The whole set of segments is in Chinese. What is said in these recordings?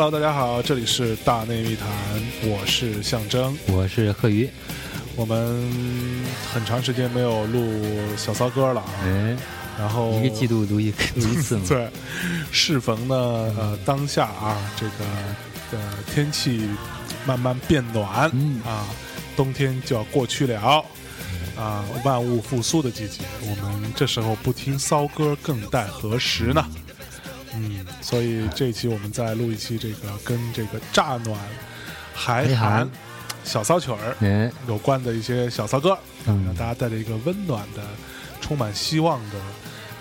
Hello，大家好，这里是大内密谈，我是象征，我是贺宇。我们很长时间没有录小骚歌了啊，哎，然后一个季度录一录一次嘛。对，适逢呢，呃，当下啊，这个呃天气慢慢变暖，嗯啊，冬天就要过去了，啊，万物复苏的季节，我们这时候不听骚歌更待何时呢？嗯，所以这一期我们再录一期这个跟这个乍暖还还寒寒小骚曲儿哎，有关的一些小骚歌，嗯。让大家带着一个温暖的、充满希望的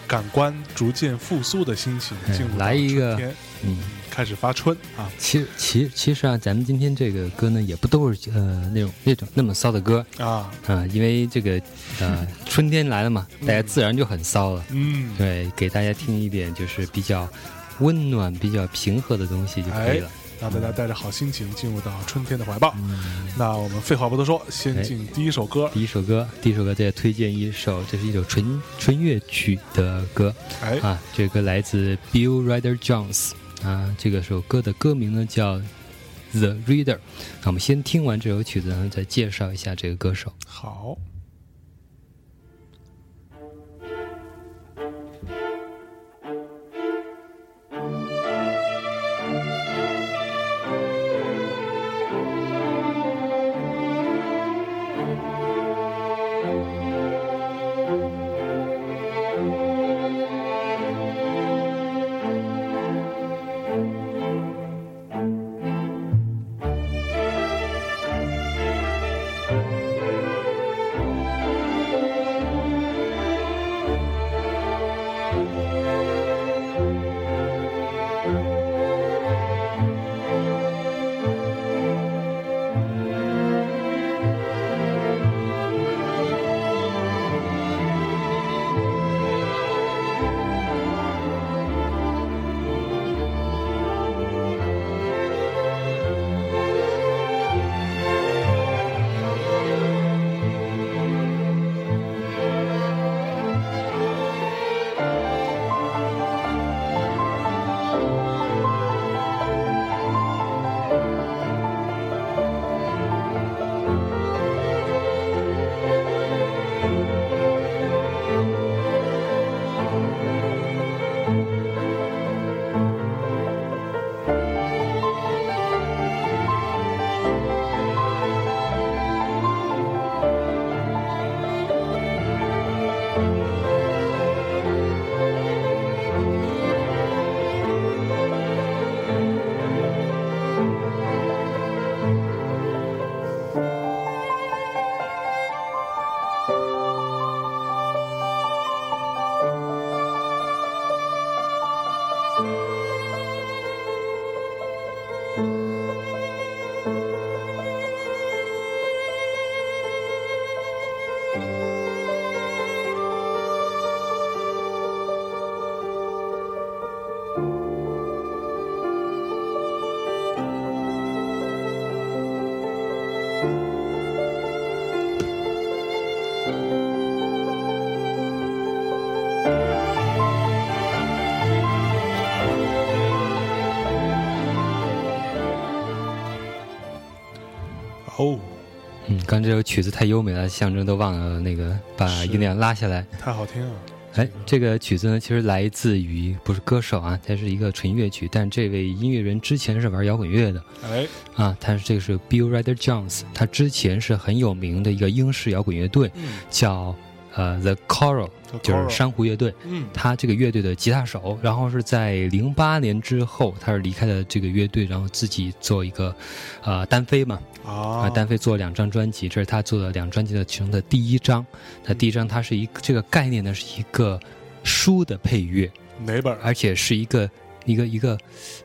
感官逐渐复苏的心情哎进入到来一个嗯，开始发春啊！其实其其实啊，咱们今天这个歌呢，也不都是呃那种那种那么骚的歌啊，啊、因为这个呃春天来了嘛，大家自然就很骚了。嗯，对，给大家听一点就是比较温暖、比较平和的东西就可以了。让大家带着好心情进入到春天的怀抱。嗯，那我们废话不多说，先进第一首歌。第一首歌，第一首歌再推荐一首，这是一首纯纯乐曲的歌。哎，啊，这个歌来自 Bill Ryder Jones 啊，这个首歌的歌名呢叫 The Reader。那我们先听完这首曲子然后，再介绍一下这个歌手。好，哦，嗯，刚这首曲子太优美了，象征都忘了那个把音量拉下来。太好听了。哎，这个曲子呢，其实来自于不是歌手啊，它是一个纯乐曲，但这位音乐人之前是玩摇滚乐的。哎，啊，他是这个是 Bill Ryder Jones，他之前是很有名的一个英式摇滚乐队，嗯，叫呃 The Coral，就是珊瑚乐队。嗯，他这个乐队的吉他手，然后是在零八年之后，他是离开了这个乐队，然后自己做一个，呃，单飞嘛，啊、啊，单飞做了两张专辑，这是他做的两专辑的其中的第一张。那第一张它是一个这个概念呢是一个书的配乐，哪本儿？而且是一个一个一个，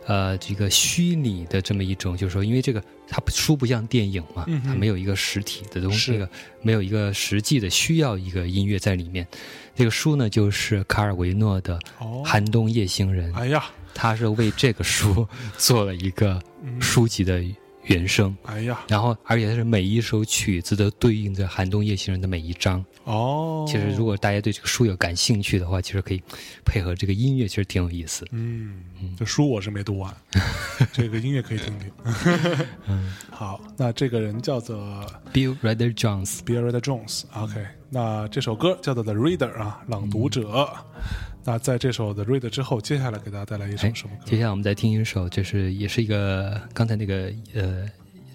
呃，这个虚拟的这么一种，就是说，因为这个它不书不像电影嘛它没有一个实体的东西，是。这个没有一个实际的需要一个音乐在里面。这个书呢，就是卡尔维诺的《哦，寒冬夜行人》，哎呀，他是为这个书 做了一个嗯。书籍的原声，哎呀，然后而且它是每一首曲子都对应着《寒冬夜行人》的每一章。哦，其实如果大家对这个书有感兴趣的话，其实可以配合这个音乐，其实挺有意思。嗯，这书我是没读完，这个音乐可以听听。嗯，好，那这个人叫做 Bill Ryder Jones。Bill Reader Jones。OK，那这首歌叫做 The Reader 啊，朗读者。那在这首 The Reader 之后，接下来给大家带来一首哎什么歌？接下来我们再听一首，就是也是一个刚才那个呃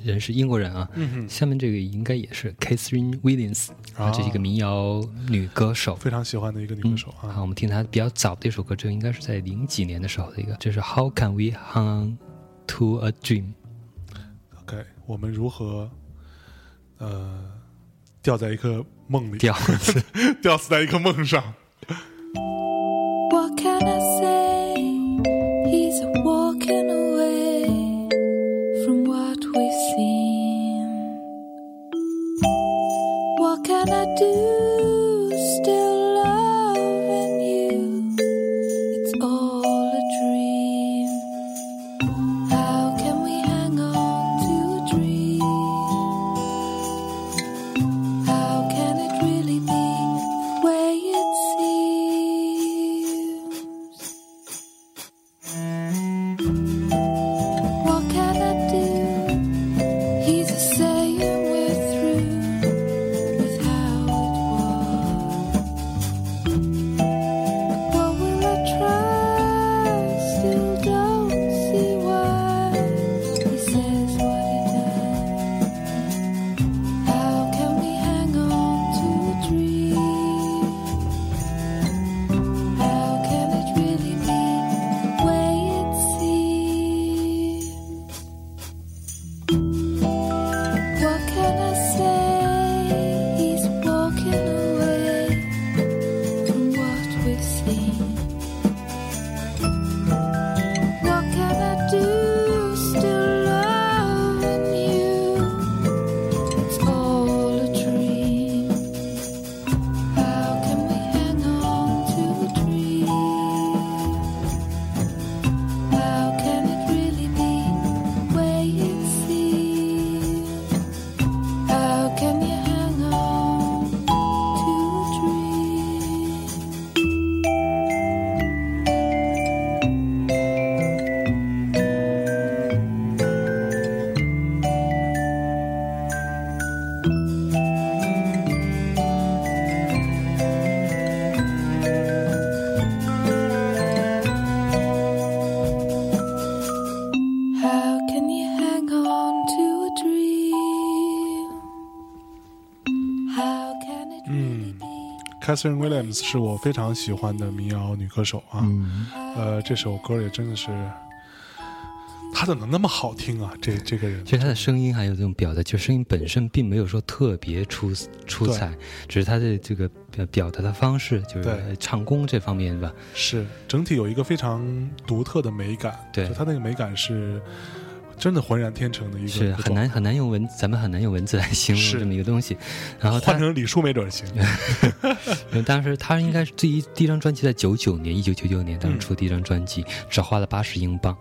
人是英国人啊，嗯，下面这个应该也是 Catherine Williams 啊，这是一个民谣女歌手。非常喜欢的一个女歌手啊。好，我们听她比较早的一首歌，这应该是在零几年的时候的一个，就是 How Can We Hang to a Dream？OK，我们如何呃掉在一个梦里，调子。吊死在一个梦上？Can I Catherine Williams 是我非常喜欢的民谣女歌手啊。嗯，呃，这首歌也真的是，她怎么能那么好听啊？这这个人其实她的声音还有这种表达，就声音本身并没有说特别出出彩，只是她的这个表表达的方式，就是唱功这方面吧。是整体有一个非常独特的美感，对就她那个美感是真的浑然天成的一个，是很难很难用文，咱们很难用文字来形容是这么一个东西。然后他换成李叔没准行。当时他应该是第一第一张专辑在九九年，一九九九年当时出第一张专辑，只花了八十英镑。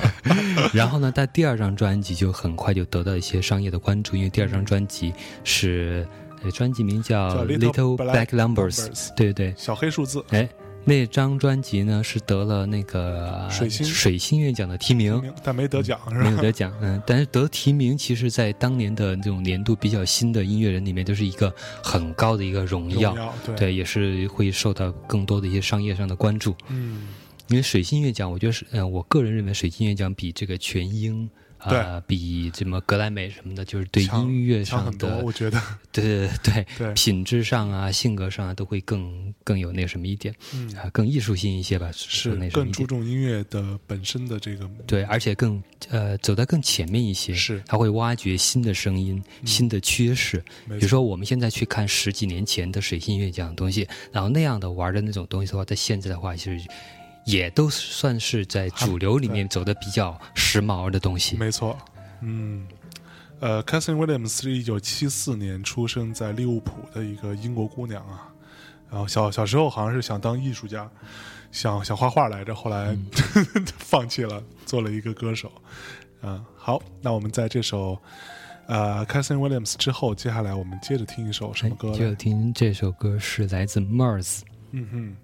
然后呢，但第二张专辑就很快就得到一些商业的关注，因为第二张专辑是呃专辑名叫叫《Little Black Numbers》，Numbers 对对。小黑数字，哎，那张专辑呢是得了那个水星水星乐奖的提名，但没得奖是吧？没有得奖，嗯，但是得提名，其实，在当年的这种年度比较新的音乐人里面，都是一个很高的一个荣耀，荣耀对，对，也是会受到更多的一些商业上的关注。嗯，因为水星乐奖，我觉得是，嗯、我个人认为水星乐奖比这个全英。啊、比什么格莱美什么的，就是对音乐上的，我觉得，对对对对。品质上啊、性格上啊，都会更更有那什么一点嗯，啊，更艺术性一些吧，是说那什么更注。重音乐的本身的这个，对，而且更呃走在更前面一些，是。嗯他会挖掘新的声音、新的趋势。比比如说，我们现在去看十几年前的水星乐这样的东西，然后那样的玩的那种东西的话，在现在的话，其实也都算是在主流里面走的比较时髦的东西。没错，嗯，呃，Catherine Williams 是一九七四年出生在利物浦的一个英国姑娘啊，然后小小时候好像是想当艺术家，想想画画来着，后来、嗯 放弃了，做了一个歌手。嗯，好，那我们在这首呃 Catherine Williams 之后，接下来我们接着听一首什么歌接着？听这首歌是来自 Mars。嗯哼。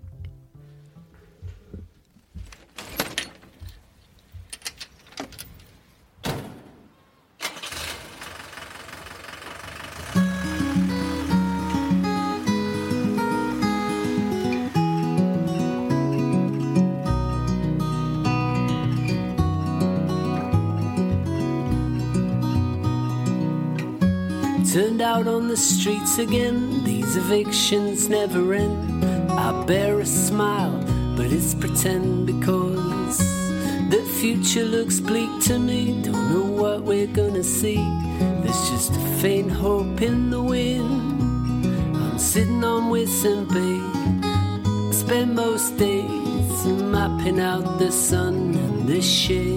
Streets again, these evictions never end. I bear a smile, but it's pretend because the future looks bleak to me. Don't know what we're gonna see. There's just a faint hope in the wind. I'm sitting on Whistling Bay. Spend most days mapping out the sun and the shade.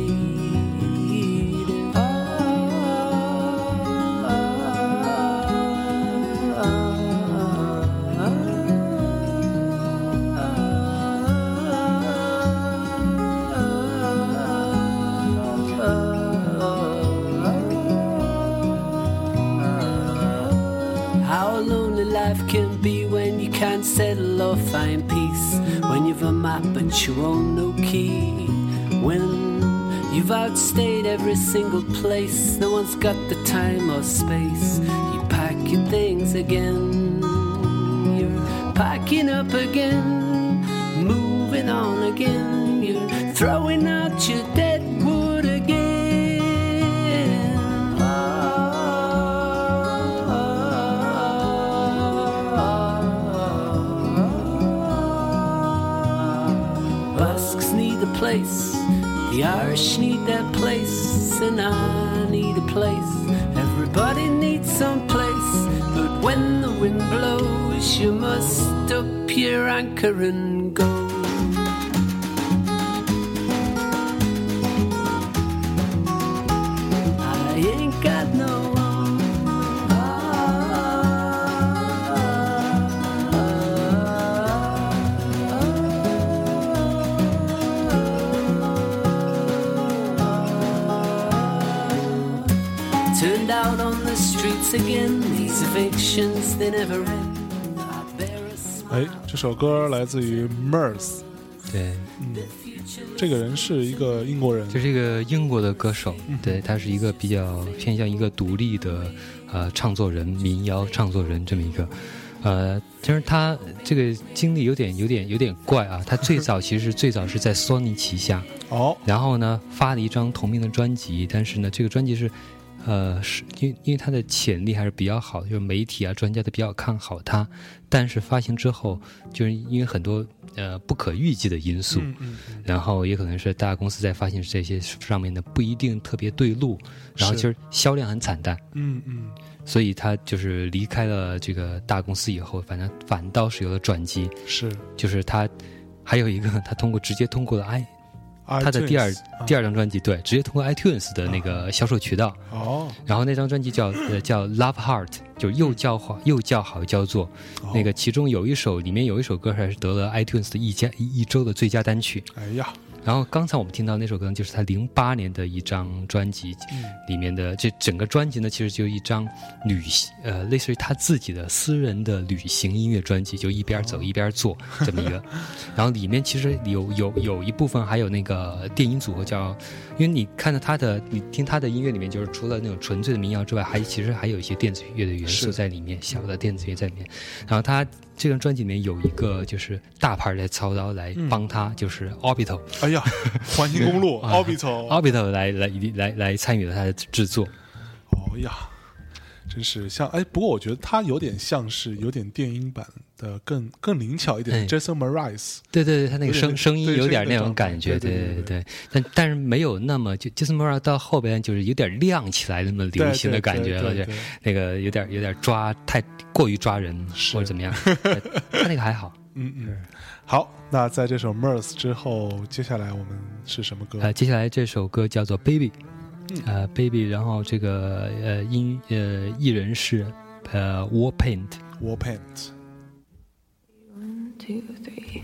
Every single place, no one's got the time or space. You pack your things again. You're packing up again, moving on again. You're throwing out your dead wood again. A place, the Irish need their place, and I need a place. Everybody needs some place, but when the wind blows, you must up your anchor and 这首歌来自于 Mers，对，嗯这个人是一个英国人，就是一个英国的歌手，嗯对他是一个比较偏向一个独立的呃唱作人、民谣唱作人这么一个。呃，其实他这个经历有点、有点、有点怪啊。他最早其实最早是在索尼旗下，哦，然后呢发了一张同名的专辑，但是呢这个专辑是，呃，是因为因为他的潜力还是比较好的，就是媒体啊专家都比较看好他，但是发行之后，就是因为很多呃不可预计的因素，嗯嗯嗯，然后也可能是大公司在发行这些上面呢不一定特别对路，然后就是销量很惨淡，嗯嗯，所以他就是离开了这个大公司以后，反正反倒是有了转机，是。就是他还有一个他通过直接通过了 i 他他的第二第二二张专辑，对，直接通过 iTunes 的那个销售渠道，哦，然后那张专辑叫呃叫 Love Heart，就又叫好又叫好又叫座，哦。那个其中有一首里面有一首歌还是得了 iTunes 的一家一一周的最佳单曲。哎呀，然后刚才我们听到那首歌，就是他零八年的一张专辑嗯里面的，这整个专辑呢，其实就一张旅行，呃，类似于他自己的私人的旅行音乐专辑，就一边走一边做 这么一个。然后里面其实有有有一部分还有那个电音组合叫，因为你看到他的，你听他的音乐里面，就是除了那种纯粹的民谣之外，还其实还有一些电子乐的元素在里面，小的电子乐在里面。然后他这张专辑里面有一个就是大牌来操刀来嗯帮他，就是 Orbital。哎呀，环形公路啊 Orbital，Orbital 来来来来参与了他的制作，哦呀，真是像哎，不过我觉得他有点像是有点电音版的更更灵巧一点 Jason Mraz，对对对，他那个声声音对有点那种感觉，对对对但但是没有那么就 Jason Mraz 到后边就是有点亮起来那么流行的感觉了，就那个有点有点抓太过于抓人是。或者怎么样，呃他那个还好。嗯嗯，好，那在这首 Mers 之后，接下来我们是什么歌？呃，接下来这首歌叫做 Baby，呃，Baby，然后这个呃音呃艺人是呃 War Paint。War Paint。One, two, three.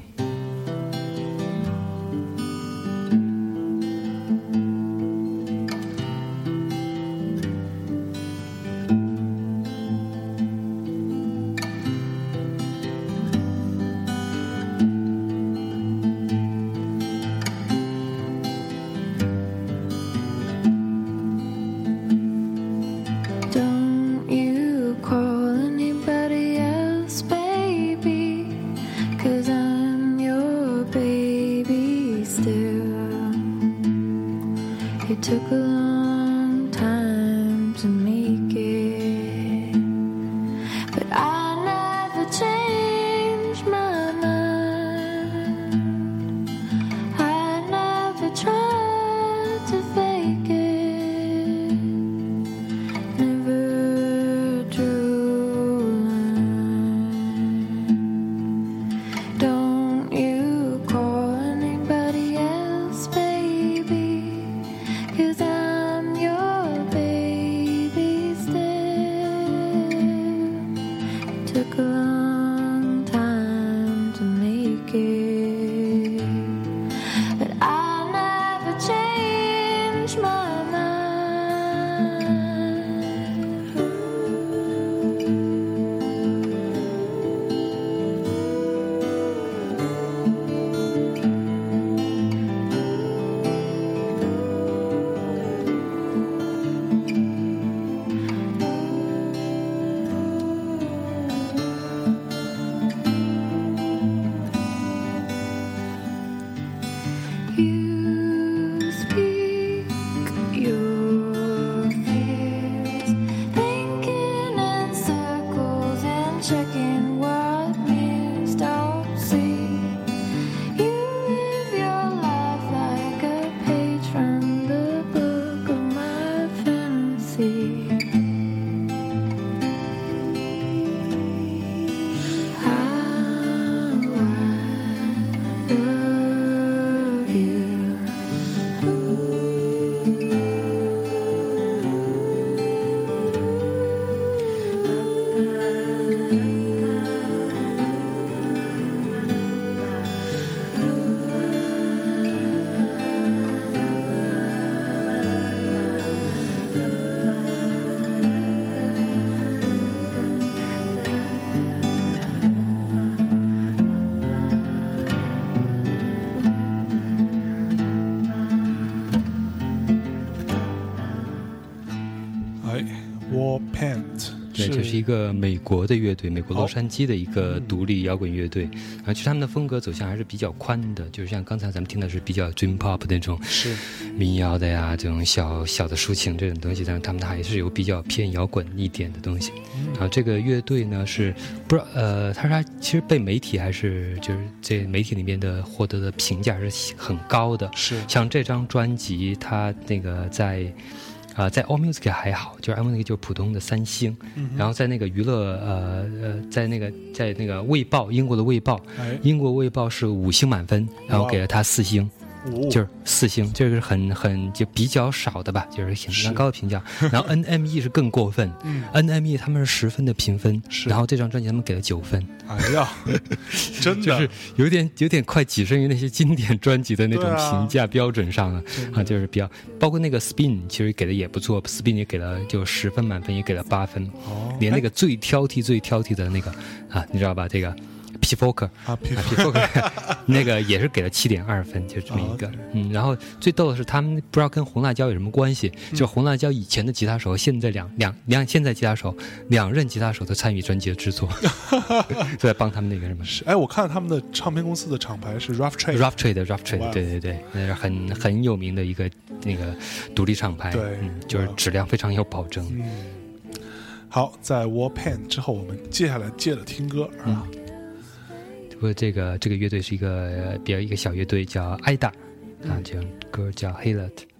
是一个美国的乐队，美国洛杉矶的一个独立摇滚乐队。啊，其实他们的风格走向还是比较宽的，就是像刚才咱们听的是比较 dream pop 那种是民谣的呀，这种小小的抒情这种东西，但是他们还是有比较偏摇滚一点的东西。啊，这个乐队呢是不知道呃，他说他其实被媒体还是就是这媒体里面的获得的评价是很高的。是像这张专辑，他那个在。啊、在 All Music 还好，就是 All Music 就是普通的三星，然后在那个娱乐呃呃，在那个在那个卫报，英国的卫报，哎，英国卫报是五星满分，然后给了他四星，五就是四星，这个是很很就比较少的吧，就是是很蛮高的评价。然后 NME 是更过分。嗯，NME 他们是十分的评分，是。然后这张专辑他们给了九分，哎呀，真的。就是有点有点快跻身于那些经典专辑的那种评价标准上了。啊，就是比较包括那个 Spin 其实给的也不错，Spin 也给了就十分满分也给了八分，哦，连那个最挑剔最挑剔的那个啊，你知道吧？这个 P Folk 啊，P Folk 那个也是给了七点二分，就这么一个。哦嗯。然后最逗的是他们不知道跟红辣椒有什么关系，嗯。就红辣椒以前的吉他手，现在两两两现在吉他手两任吉他手都参与专辑的制作，都在帮他们那个什么。是哎，我看他们的唱片公司的厂牌是 Rough Trade，Rough Trade Rough Trade，对对对，那是很很有名的一个那个独立厂牌，对嗯，就是质量非常有保证。嗯，好，在 War Paint 之后，我们接下来接着听歌啊，不过这个这个乐队是一个比较一个小乐队，叫艾达，啊，这首歌叫 Halet。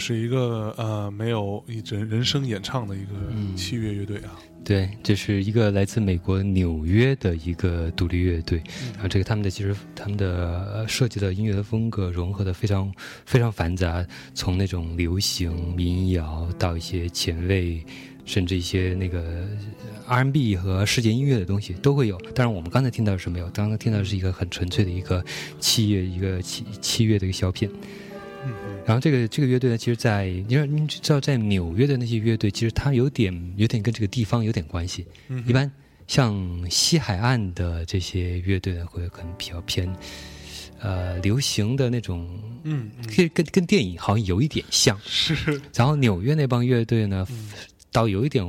是一个呃没有一人人声演唱的一个器乐乐队啊。对，这是一个来自美国纽约的一个独立乐队，然后这个他们的其实他们的呃设计的音乐的风格融合的非常非常繁杂，从那种流行民谣到一些前卫，甚至一些那个 R&B 和世界音乐的东西都会有。但是我们刚才听到的是没有，刚刚听到的是一个很纯粹的一个器乐一个器器乐的一个小品。嗯然后这个这个乐队呢，其实在，因为你知道，在纽约的那些乐队，其实它有点有点跟这个地方有点关系。嗯一般像西海岸的这些乐队呢，会可能比较偏，呃，流行的那种，嗯嗯跟跟跟电影好像有一点像。是 然后纽约那帮乐队呢，嗯倒有一点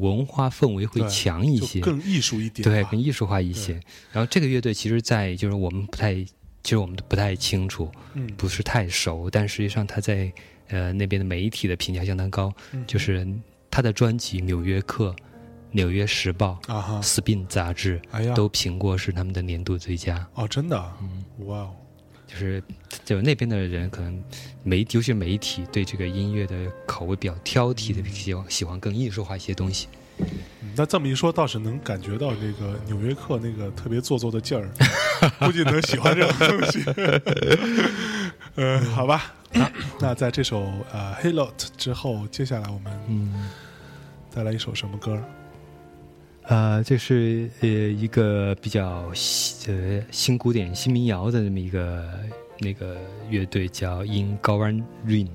文化氛围会强一些，更艺术一点对，更艺术化一些。然后这个乐队其实，在就是我们不太，其实我们都不太清楚，嗯。不是太熟，但实际上他在呃那边的媒体的评价相当高，嗯。就是他的专辑《纽约客》《纽约时报》啊哈，Spin 杂志哎呀，都评过是他们的年度最佳。哦，真的啊，嗯，哇哦，就是就那边的人可能媒，尤其是媒体对这个音乐的口味比较挑剔的，喜欢喜欢更艺术化一些东西。嗯那这么一说，倒是能感觉到这个纽约客那个特别做作的劲儿，估计能喜欢这种东西。呃，好吧，那那在这首呃《Helot》之后，接下来我们嗯。带来一首什么歌？呃，这是呃一个比较新呃新古典新民谣的这么一个那个乐队叫 In g o w a n Rain。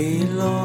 一路。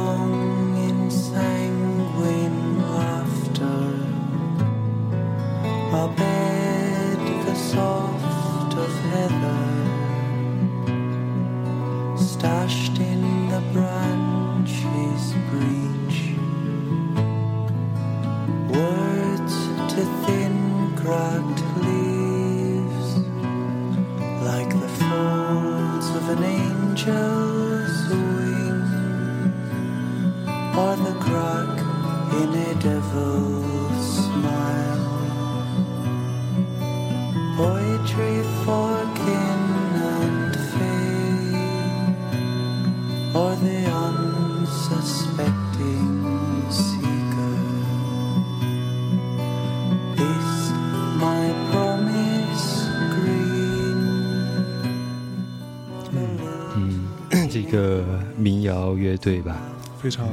民谣乐队吧。非常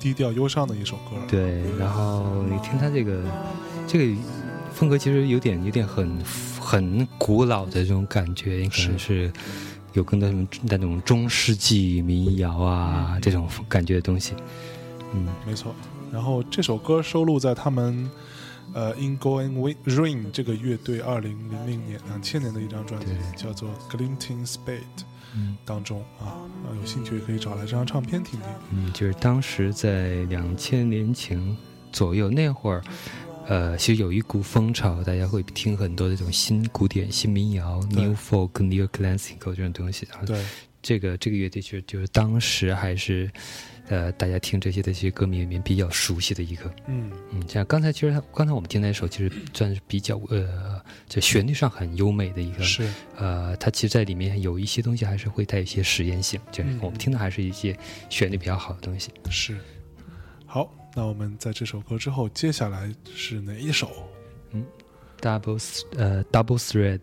低调忧伤的一首歌。对，然后你听他这个这个风格，其实有点有点很很古老的这种感觉，可能是有更多什么那种中世纪民谣啊、这种感觉的东西。嗯，没错。然后这首歌收录在他们呃《In Going Wi- Rain》这个乐队二零零零年两千年的一张专辑，叫做《Glinting Spade》嗯当中啊。啊有兴趣可以找来这张唱片听听。嗯，就是当时在两千年前左右那会儿，呃，其实有一股风潮，大家会听很多这种新古典、新民谣、New Folk、New Classical 这种东西。啊对，这个这个乐队就是就是当时还是，呃，大家听这些的这些歌迷里面比较熟悉的一个。嗯，嗯，像刚才其实他刚才我们听那首，其实算是比较呃，就旋律上很优美的一个。是，呃，它其实在里面有一些东西还是会带一些实验性，就是嗯我们听的还是一些旋律比较好的东西。是。好，那我们在这首歌之后，接下来是哪一首？嗯 Double 呃 Double Thread。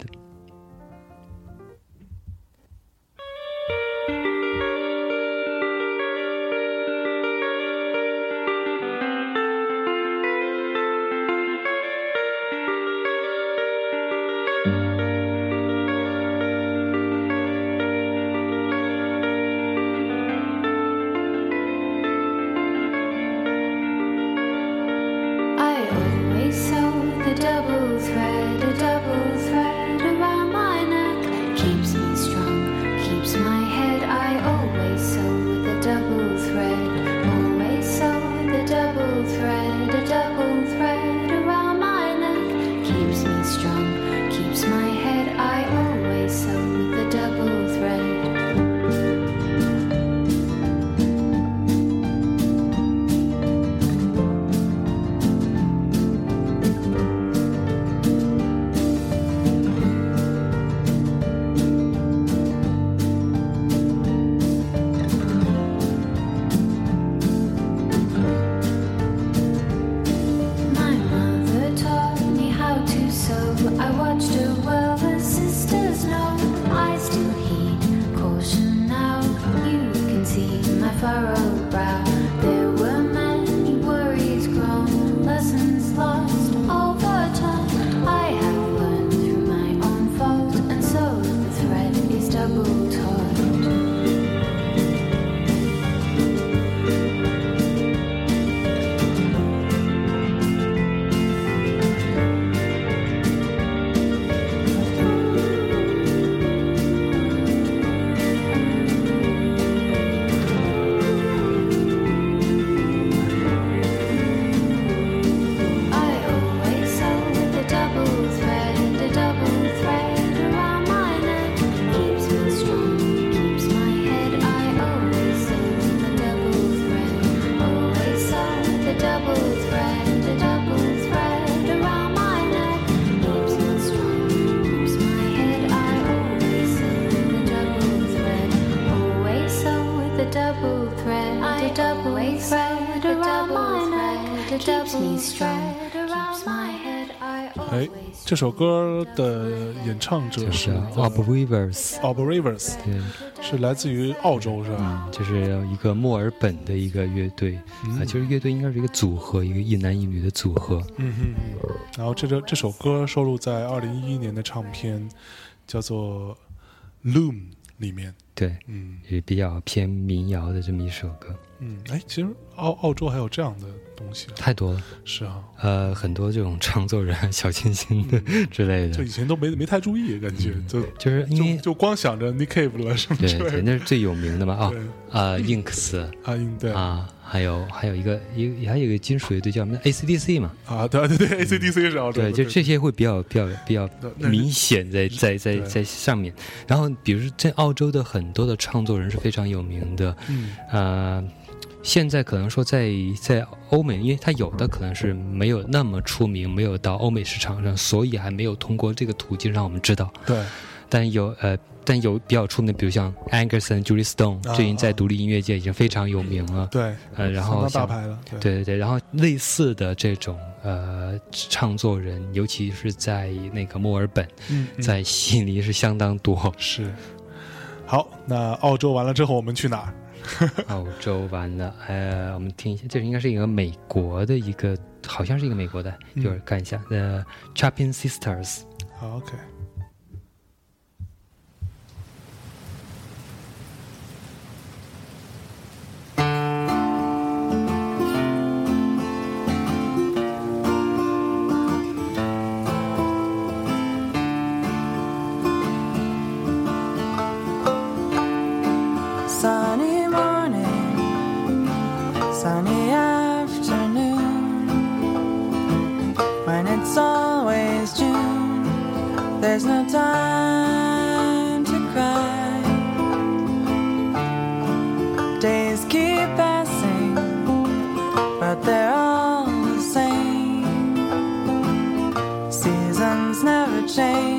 哎这首歌的演唱者就是是 Ob Weavers，Ob Rivers，对，是来自于澳洲是吧？嗯，就是一个墨尔本的一个乐队嗯啊，就是乐队应该是一个组合，一个一男一女的组合。嗯哼哼。然后这这这首歌收录在二零一一年的唱片叫做《Loom》里面。对，嗯。也比较偏民谣的这么一首歌，嗯，哎，其实澳澳洲还有这样的东西啊，太多了。是啊，呃，很多这种创作人、小清新的 之类的。就以，前都没没太注意，感觉就就是因为就就光想着 Nick Cave 了什么对对，之类的。那是最有名的嘛啊对。啊，Inks。啊，应对。啊，还有还有一个一个还有一个金属乐队叫什么？ACDC 嘛，啊，对对对，ACDC 是澳洲的，对，就这些会比较比较比较明显在在在在上面。然后比如说在澳洲的很多的创作人是非常有名的，嗯。呃，现在可能说在在欧美，因为它有的可能是没有那么出名，没有到欧美市场上，所以还没有通过这个途径让我们知道。对，但有呃，但有比较出名的，比如像 Angerson、Julie Stone，啊最近在独立音乐界已经非常有名了。对，呃，然后大像牌了，对对对对，然后类似的这种呃唱作人，尤其是在那个墨尔本，在悉尼是相当多。是。好，那澳洲完了之后，我们去哪儿？澳洲完了，呃，我们听一下，这应该是一个美国的一个，好像是一个美国的，一会儿看一下，呃，Chapin Sisters。好，OK。It's always June, there's no time to cry. Days keep passing, but they're all the same. Seasons never change,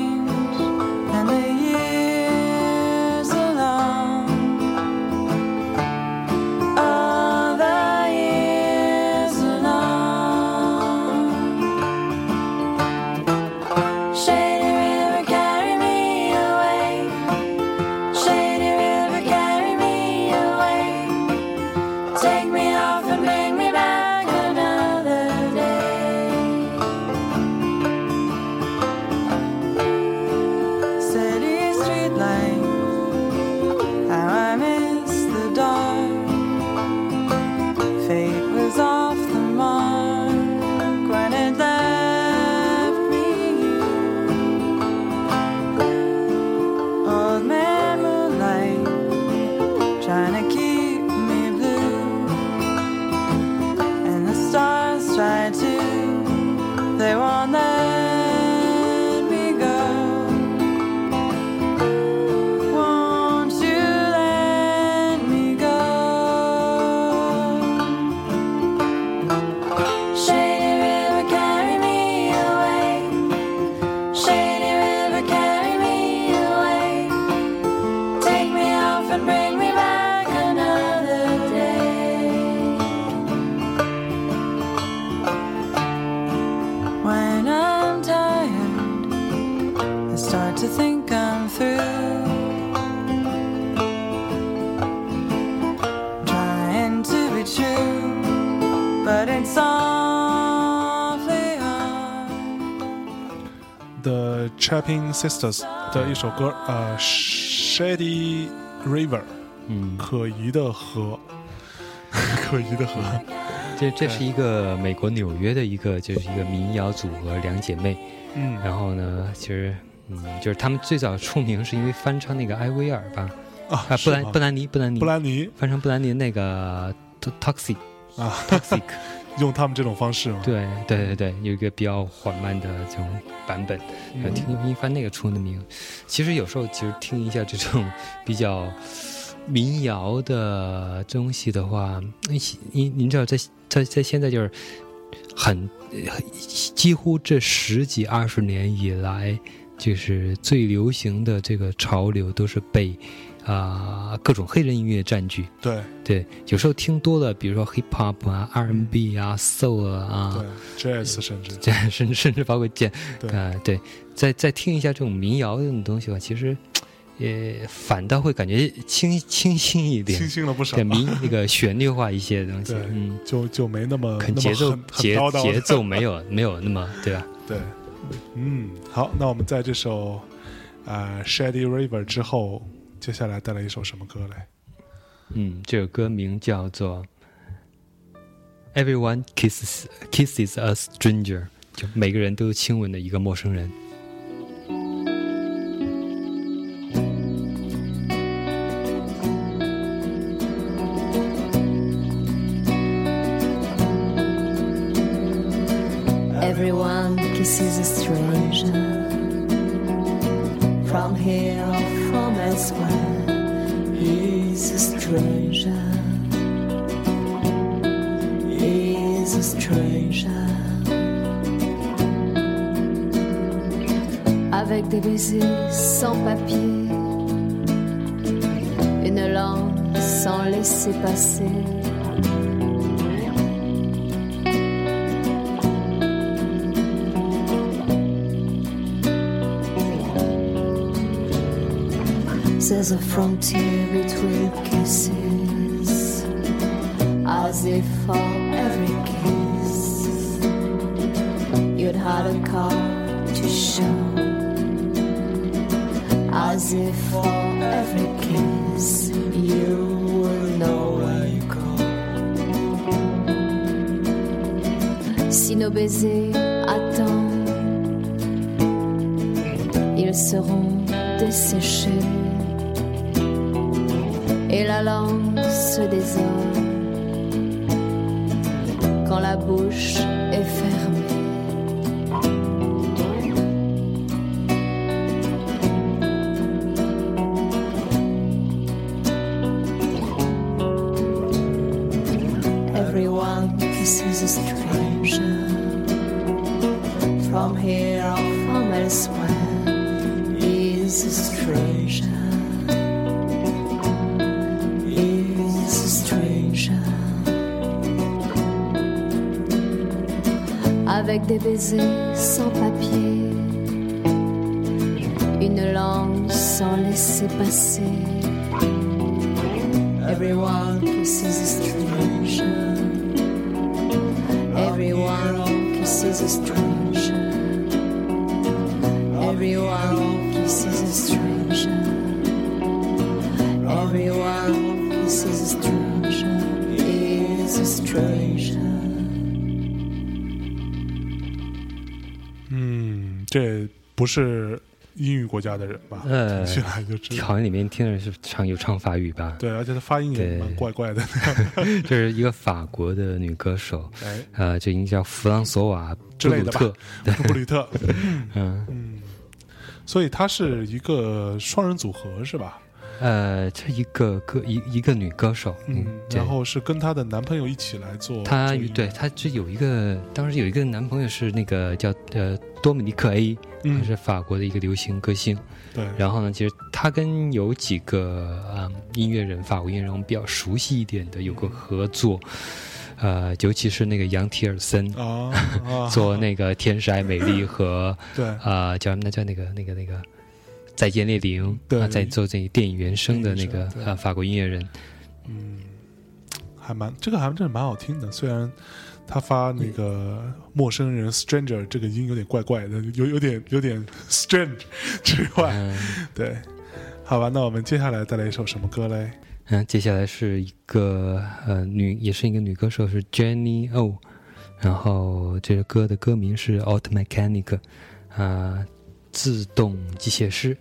Chapping Sisters 的一首歌，呃，Shady River，嗯，可疑的河，可疑的河，这这是一个美国纽约的一个就是一个民谣组合两姐妹，嗯，然后呢，其实嗯，就是他们最早出名是因为翻唱那个艾薇儿吧，啊，啊，布兰布兰妮布兰妮。布兰妮。翻唱布兰妮那个 Toxic 啊，Toxic，用他们这种方式吗，对对对对，有一个比较缓慢的这种版本，嗯听一翻那个出的名。其实有时候其实听一下这种比较民谣的东西的话，您您知道在在在现在就是很呃几乎这十几二十年以来，就是最流行的这个潮流都是被啊、各种黑人音乐占据。对。对，有时候听多了，比如说 hip hop 啊、R&B 啊、soul 啊，对，Jazz 甚至。这甚至甚至包括键，对。啊、对，再再听一下这种民谣的这种东西吧，其实，也反倒会感觉清清新一点。清，新了不少。对，民那个旋律化一些的东西，嗯，就就没那么节奏节节奏没有没有那么对吧？对，嗯，好，那我们在这首呃 Shady River 之后，接下来带来一首什么歌嘞？嗯，这首歌名叫做《Everyone Kisses Kisses a Stranger》，就每个人都亲吻的一个陌生人。Avec sans papier, une langue sans laisser passer. There's a frontier between kisses. As if for every kiss you'd had a card you know. Si nos baisers attendent, ils seront desséchés et la langue se quand la bouche est fermée. baiser sans papier. 不是英语国家的人吧？呃听起来就知道。好像里面听的是唱有唱法语吧？对，而且他发音也蛮怪怪的。就是一个法国的女歌手，哎，呃，就应该叫弗朗索瓦布鲁特，布鲁特，嗯，嗯，所以他是一个双人组合是吧？呃，这一个歌一一个女歌手，嗯，然后是跟她的男朋友一起来做她。对她这有一个，当时有一个男朋友是那个叫呃多米尼克 A，他嗯，是法国的一个流行歌星。对，然后呢，其实他跟有几个嗯音乐人，法国音乐人我们比较熟悉一点的有过合作，呃，尤其是那个杨提尔森。啊啊，做那个《天使爱美丽》和对呃叫那叫那个那个那个《再见列宁》对。啊，在做这个电影原声的那个电影原声对。呃法国音乐人，嗯，还蛮这个还真的蛮好听的，虽然他发那个陌生人 stranger 这个音有点怪怪的，有有点有点 strange 之外，嗯。对，好吧，那我们接下来再来一首什么歌嘞？嗯，接下来是一个呃女，也是一个女歌手，是 Jenny O，然后这个歌的歌名是 Auto Mechanic，啊、自动机械师。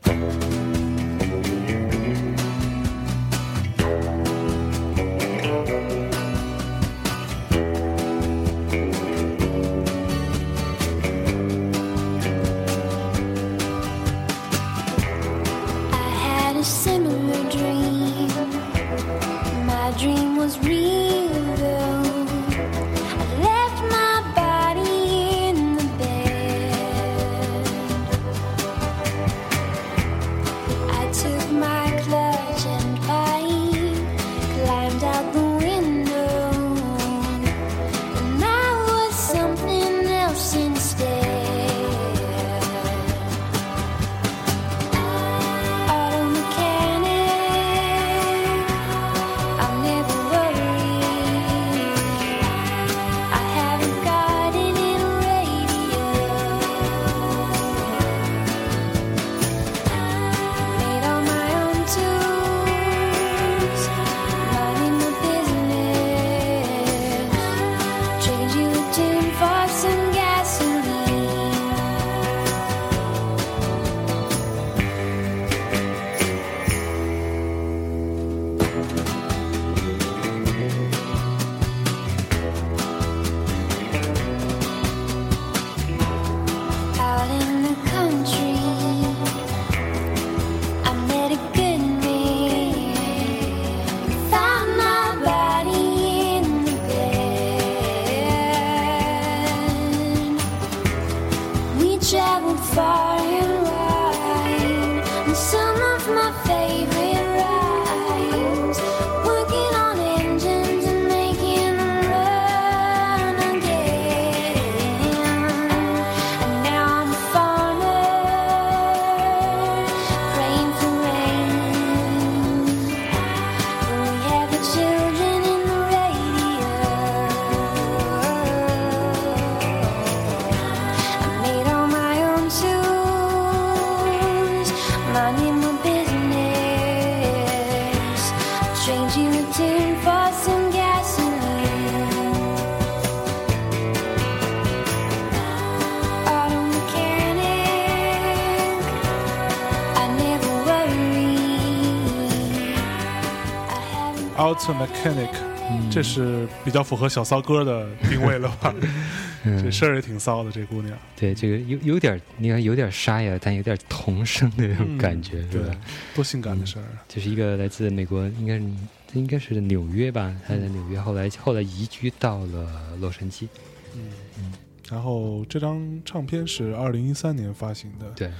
Auto Mechanic，、嗯这是比较符合小骚哥的定位了吧？这事，儿也挺骚的，这姑娘。对这个有有点，你看有点沙哑，但有点童声的那种嗯感觉，是对吧？，多性感的事儿啊！就是一个来自美国，应该是应该是纽约吧，他在纽约，后来后来移居到了洛杉矶。嗯，然后这张唱片是二零一三年发行的，对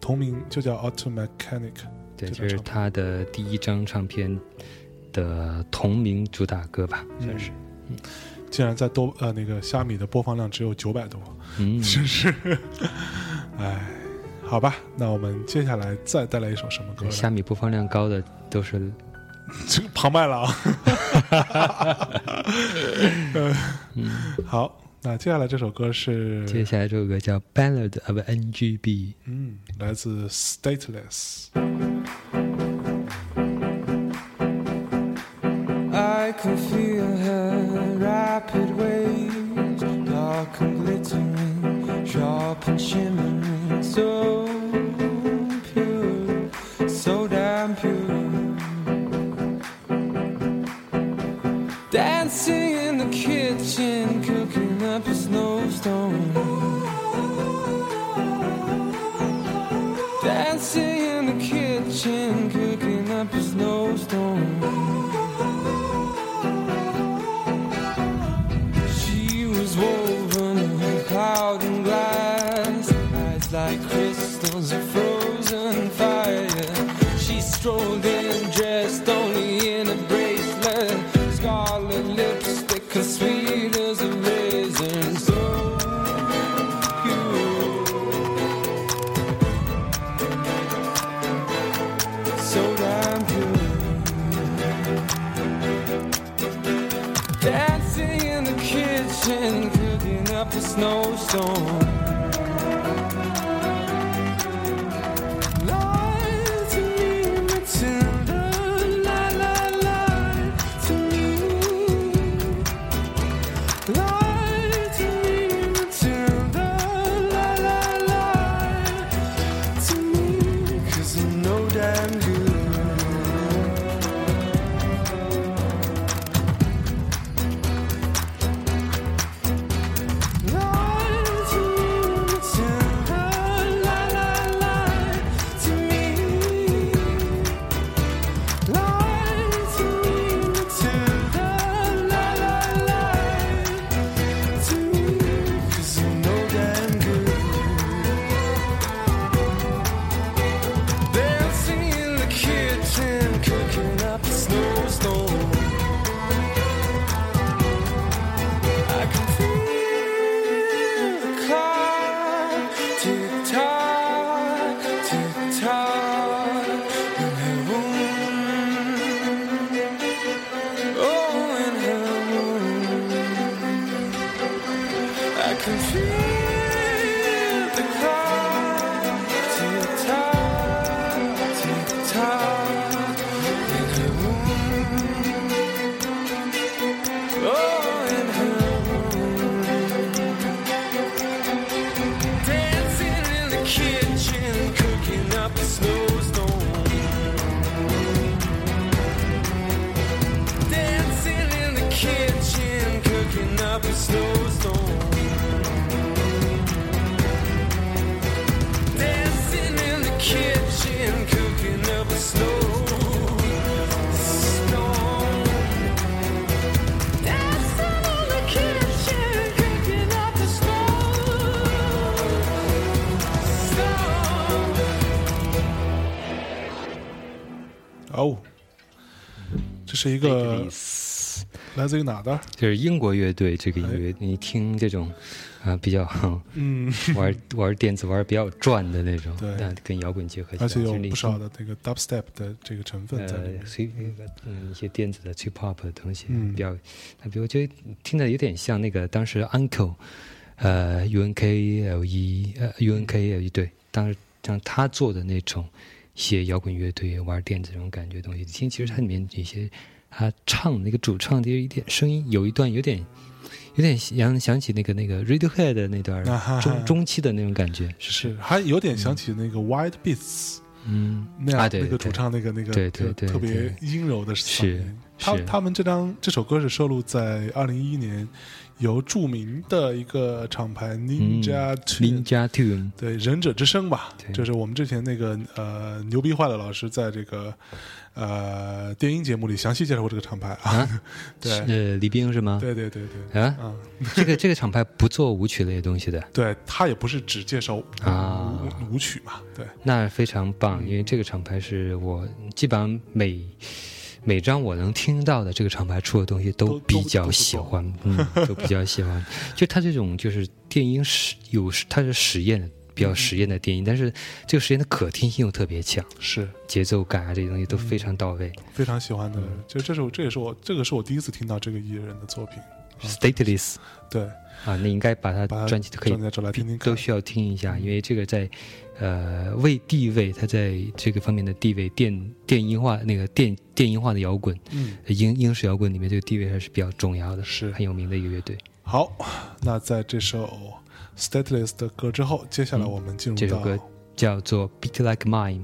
同名就叫 Auto Mechanic。对，这张唱片这是他的第一张唱片的同名主打歌吧，算是。嗯竟然在豆呃那个虾米的播放量只有九百多，嗯，真是，哎，好吧，那我们接下来再带来一首什么歌？虾米播放量高的都是这 个庞麦郎。嗯好，那接下来这首歌是接下来这首歌叫《Ballad of NGB》。嗯，来自 Stateless。Can feel her rapid waves, dark and glittering, sharp and shimmering, 是一个来自于哪的？就是英国乐队这个音乐，你听这种啊、比较嗯，玩玩电子玩比较转的那种，对。但跟摇滚结合起来，而且有就是你不少的这个 dubstep 的这个成分在里面。呃，。一些电子的 trip hop 的东西，嗯。比较，那比如我觉得听的有点像那个当时 Uncle，呃 U N K L E 呃 U N K L E 对，当时像他做的那种一些摇滚乐队玩电子这种感觉的东西，听其实它里面有一些他唱那个主唱的有一点声音，有一段有点。有点想想起那个那个 Radiohead 的那段中中期的那种感觉，是，还有点想起那个 White Beats 嗯。那样、那个主唱那个那个对对对特别阴柔的嗓是。音。是他他们这张这首歌是收录在二零一一年由著名的一个厂牌 Ninja Tune、Ninja Tune，对忍者之声吧，对。就是我们之前那个呃牛逼坏了老师在这个呃电音节目里详细介绍过这个厂牌啊，啊？对。呃，李冰是吗？对对对对，啊，嗯，这个这个厂牌不做舞曲类的东西的，对他也不是只介绍啊。舞舞曲嘛，对，那非常棒，因为这个厂牌是我基本上每每张我能听到的这个厂牌出的东西都都比较喜欢，嗯，都比较喜欢。就他这种就是电音实有它是实验的，比较实验的电音，但是这个实验的可听性又特别强，是。节奏感啊这些东西都非常到位。非常喜欢的，嗯就这首这也是我这个是我第一次听到这个艺人的作品，Stateless。对，啊，那应该把它专辑可以都需要听一下，因为这个在呃为地位，它在这个方面的地位，电电音化那个电电音化的摇滚，嗯。英英式摇滚里面这个地位还是比较重要的，是很有名的一个乐队。好，那在这首 Stateless 的歌之后，接下来我们进入到、这首歌叫做《Beat Like Mine》。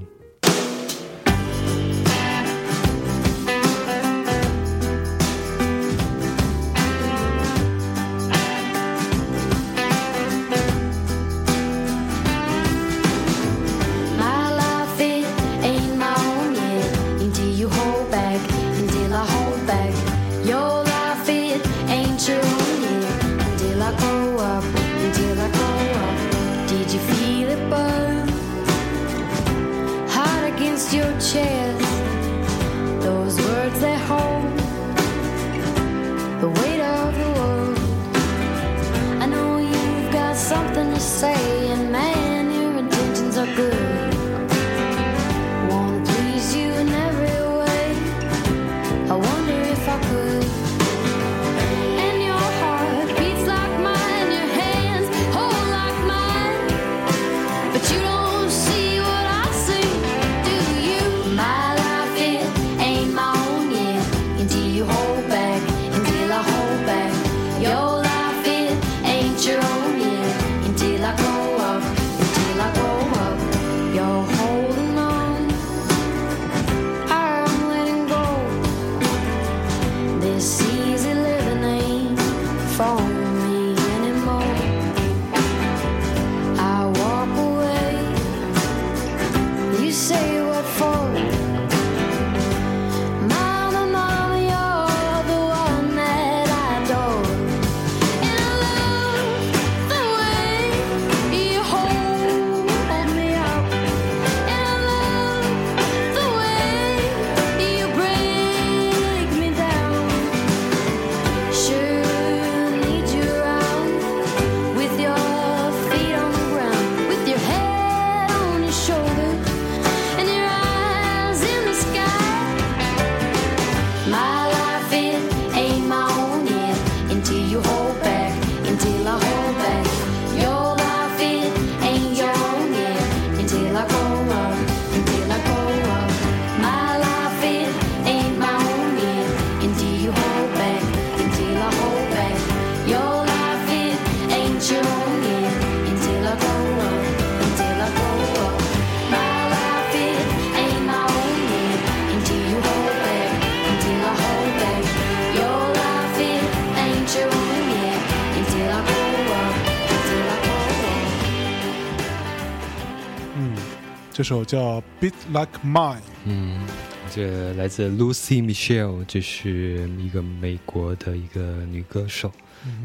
首叫《Beat Like Mine》，嗯，这来自 Lucy Michelle，这是一个美国的一个女歌手，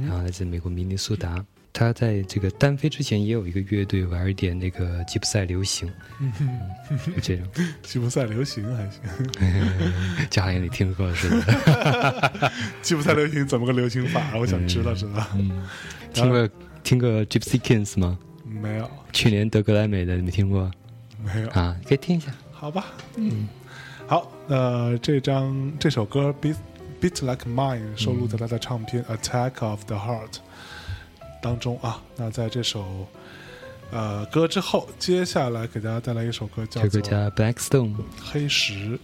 然后来自美国明尼苏达。她在这个单飞之前也有一个乐队玩一点那个吉普赛流行，嗯，就这种，吉普赛流行还行，就好像你听过似的。吉普赛流行怎么个流行法？我想知道知道。嗯，听过听过 Gypsy Kings 吗？没有去年得格莱美的，你没听过没有，啊？可以听一下。好吧，嗯，好，呃，这张这首歌《Beat Beat Like Mine》收录在他的唱片《Attack of the Heart》当中啊。那在这首呃歌之后，接下来给大家带来一首歌，叫做这个叫《Blackstone。黑石》。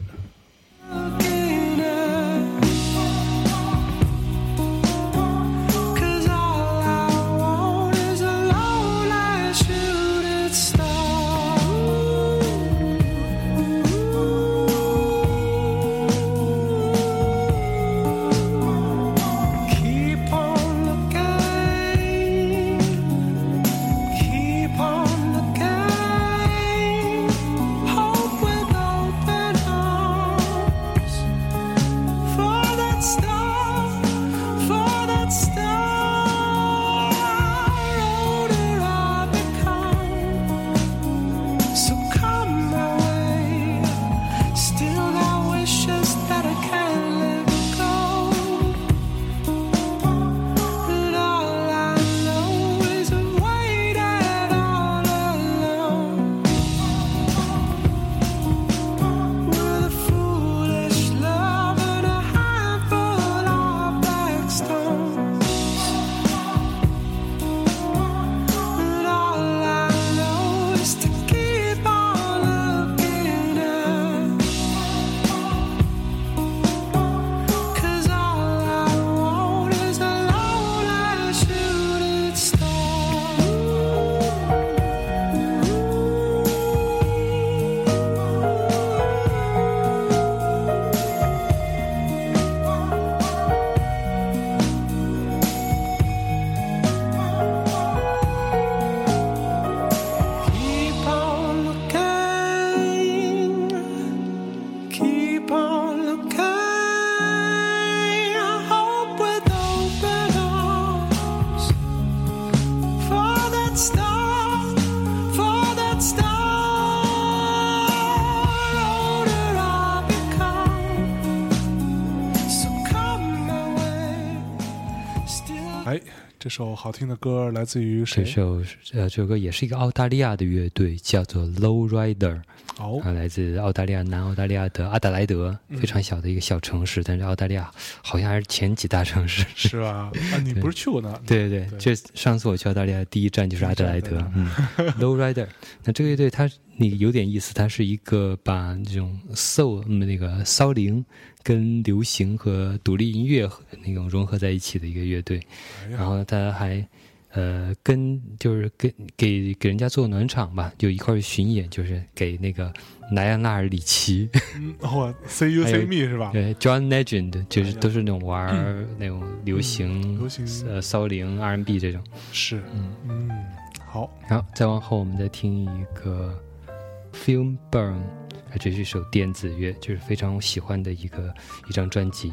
这首好听的歌来自于谁？这首呃，这首歌也是一个澳大利亚的乐队，叫做 Low Rider，哦啊，来自澳大利亚南澳大利亚的阿德莱德，嗯非常小的一个小城市，但是澳大利亚好像还是前几大城市。是吧？啊，你 不是去过那？对对对对，这上次我去澳大利亚第一站就是阿德莱德嗯，Low Rider。那这个乐队它那个有点意思，它是一个把这种 soul 嗯那个骚灵跟流行和独立音乐那种融合在一起的一个乐队。哎，然后他还呃跟就是跟给给人家做暖场吧，就一块巡演，就是给那个莱昂纳尔里奇，嗯，我 C U C Me 是吧？对 John Legend，就是都是那种玩儿那种流行、流行呃骚灵 R N B 这种。是，嗯，嗯，好，然后再往后我们再听一个 Film Burn，这是一首电子乐，就是非常喜欢的一个一张专辑。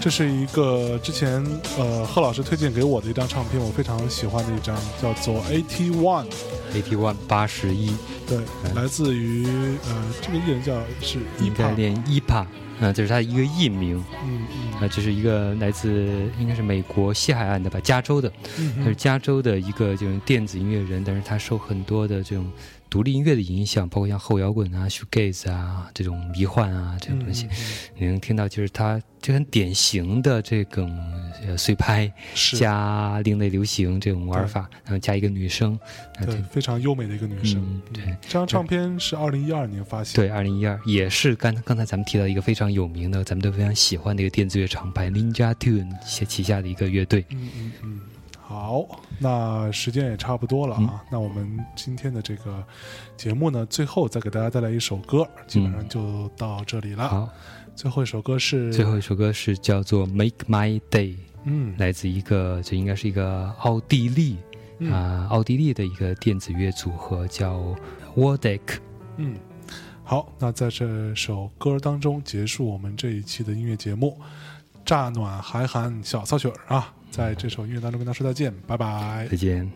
这是一个之前呃贺老师推荐给我的一张唱片，我非常喜欢的一张，叫做《Eighty One》。Eighty One 八十一，对，嗯。来自于呃这个艺人叫是应该念 EPA，啊，这是他一个艺名，嗯嗯。啊，这是一个来自应该是美国西海岸的吧，加州的，嗯他是加州的一个这种电子音乐人，但是他受很多的这种独立音乐的影响，包括像后摇滚啊、shoegaze 啊这种迷幻啊这种东西，你能听到就是它就很典型的这种呃碎拍是加另类流行这种玩法，然后加一个女生，啊对非常优美的一个女生。嗯对。这张唱片是二零一二年发行，对，二零一二也是刚刚才咱们提到一个非常有名的，咱们都非常喜欢的一个电子乐厂牌 Ninja Tune 旗旗下的一个乐队。嗯嗯嗯，好，那时间也差不多了啊。嗯那我们今天的这个节目呢，最后再给大家带来一首歌，基本上就到这里了。嗯好，最后一首歌是最后一首歌是叫做 Make My Day，嗯来自一个这应该是一个奥地利嗯啊、奥地利的一个电子乐组合叫 Wardek。嗯，好，那在这首歌当中结束我们这一期的音乐节目，乍暖还寒小草曲儿啊，在这首音乐当中跟大家说再见，拜拜再。见。